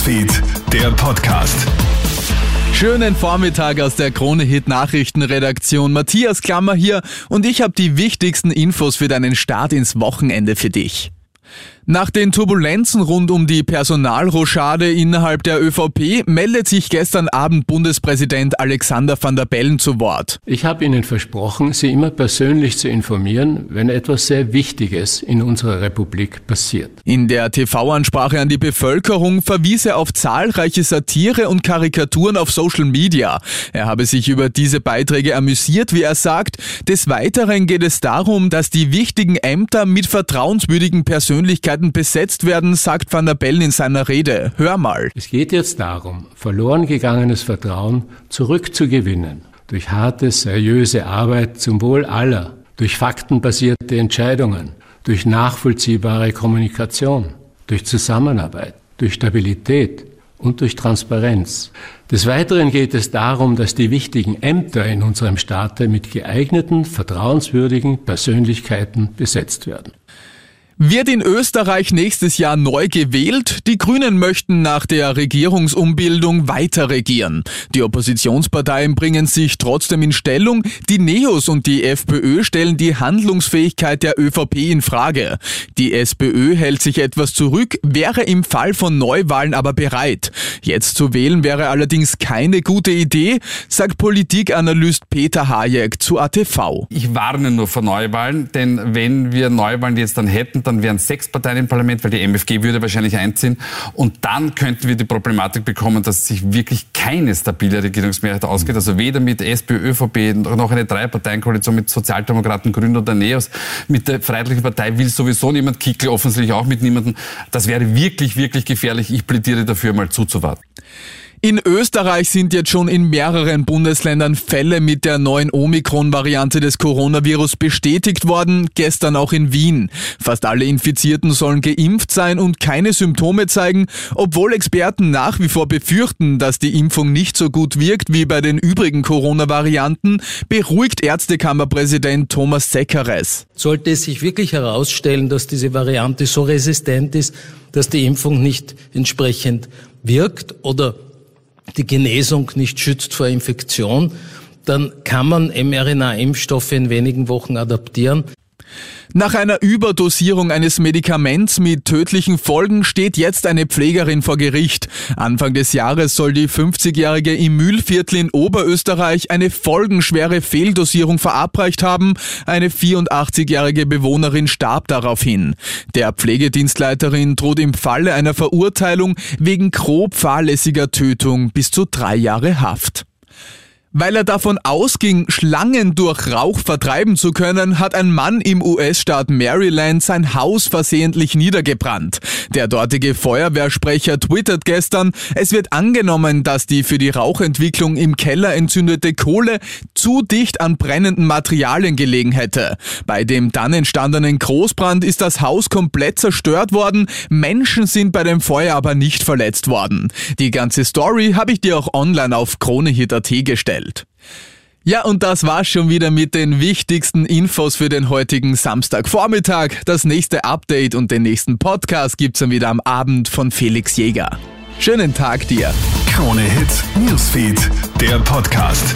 Newsfeed, der Podcast. Schönen Vormittag aus der Krone Hit Nachrichtenredaktion. Matthias Klammer hier und ich habe die wichtigsten Infos für deinen Start ins Wochenende für dich. Nach den Turbulenzen rund um die Personalrochade innerhalb der ÖVP meldet sich gestern Abend Bundespräsident Alexander van der Bellen zu Wort. Ich habe Ihnen versprochen, Sie immer persönlich zu informieren, wenn etwas sehr Wichtiges in unserer Republik passiert. In der TV-Ansprache an die Bevölkerung verwies er auf zahlreiche Satire und Karikaturen auf Social Media. Er habe sich über diese Beiträge amüsiert, wie er sagt. Des Weiteren geht es darum, dass die wichtigen Ämter mit vertrauenswürdigen Persönlichkeiten Möglichkeiten besetzt werden, sagt Van der Bellen in seiner Rede. Hör mal. Es geht jetzt darum, verloren gegangenes Vertrauen zurückzugewinnen. Durch harte, seriöse Arbeit zum Wohl aller, durch faktenbasierte Entscheidungen, durch nachvollziehbare Kommunikation, durch Zusammenarbeit, durch Stabilität und durch Transparenz. Des Weiteren geht es darum, dass die wichtigen Ämter in unserem Staate mit geeigneten, vertrauenswürdigen Persönlichkeiten besetzt werden. Wird in Österreich nächstes Jahr neu gewählt? Die Grünen möchten nach der Regierungsumbildung weiter regieren. Die Oppositionsparteien bringen sich trotzdem in Stellung. Die Neos und die FPÖ stellen die Handlungsfähigkeit der ÖVP in Frage. Die SPÖ hält sich etwas zurück, wäre im Fall von Neuwahlen aber bereit. Jetzt zu wählen wäre allerdings keine gute Idee, sagt Politikanalyst Peter Hayek zu ATV. Ich warne nur vor Neuwahlen, denn wenn wir Neuwahlen jetzt dann hätten, dann wären sechs Parteien im Parlament, weil die MFG würde wahrscheinlich einziehen. Und dann könnten wir die Problematik bekommen, dass sich wirklich keine stabile Regierungsmehrheit ausgeht. Also weder mit SPÖ, ÖVP noch eine Drei-Parteien-Koalition mit Sozialdemokraten, Grünen oder Neos. Mit der Freiheitlichen Partei will sowieso niemand, Kickel offensichtlich auch mit niemandem. Das wäre wirklich, wirklich gefährlich. Ich plädiere dafür, mal zuzuwarten. In Österreich sind jetzt schon in mehreren Bundesländern Fälle mit der neuen Omikron-Variante des Coronavirus bestätigt worden, gestern auch in Wien. Fast alle Infizierten sollen geimpft sein und keine Symptome zeigen, obwohl Experten nach wie vor befürchten, dass die Impfung nicht so gut wirkt wie bei den übrigen Corona-Varianten, beruhigt Ärztekammerpräsident Thomas Zeckeres. Sollte es sich wirklich herausstellen, dass diese Variante so resistent ist, dass die Impfung nicht entsprechend wirkt oder die Genesung nicht schützt vor Infektion, dann kann man mRNA-Impfstoffe in wenigen Wochen adaptieren. Nach einer Überdosierung eines Medikaments mit tödlichen Folgen steht jetzt eine Pflegerin vor Gericht. Anfang des Jahres soll die 50-Jährige im Mühlviertel in Oberösterreich eine folgenschwere Fehldosierung verabreicht haben. Eine 84-jährige Bewohnerin starb daraufhin. Der Pflegedienstleiterin droht im Falle einer Verurteilung wegen grob fahrlässiger Tötung bis zu drei Jahre Haft. Weil er davon ausging, Schlangen durch Rauch vertreiben zu können, hat ein Mann im US-Staat Maryland sein Haus versehentlich niedergebrannt. Der dortige Feuerwehrsprecher twittert gestern, es wird angenommen, dass die für die Rauchentwicklung im Keller entzündete Kohle zu dicht an brennenden Materialien gelegen hätte. Bei dem dann entstandenen Großbrand ist das Haus komplett zerstört worden, Menschen sind bei dem Feuer aber nicht verletzt worden. Die ganze Story habe ich dir auch online auf kronehit.at gestellt. Welt. Ja, und das war's schon wieder mit den wichtigsten Infos für den heutigen Samstagvormittag. Das nächste Update und den nächsten Podcast gibt's dann wieder am Abend von Felix Jäger. Schönen Tag dir. Krone Hits, Newsfeed, der Podcast.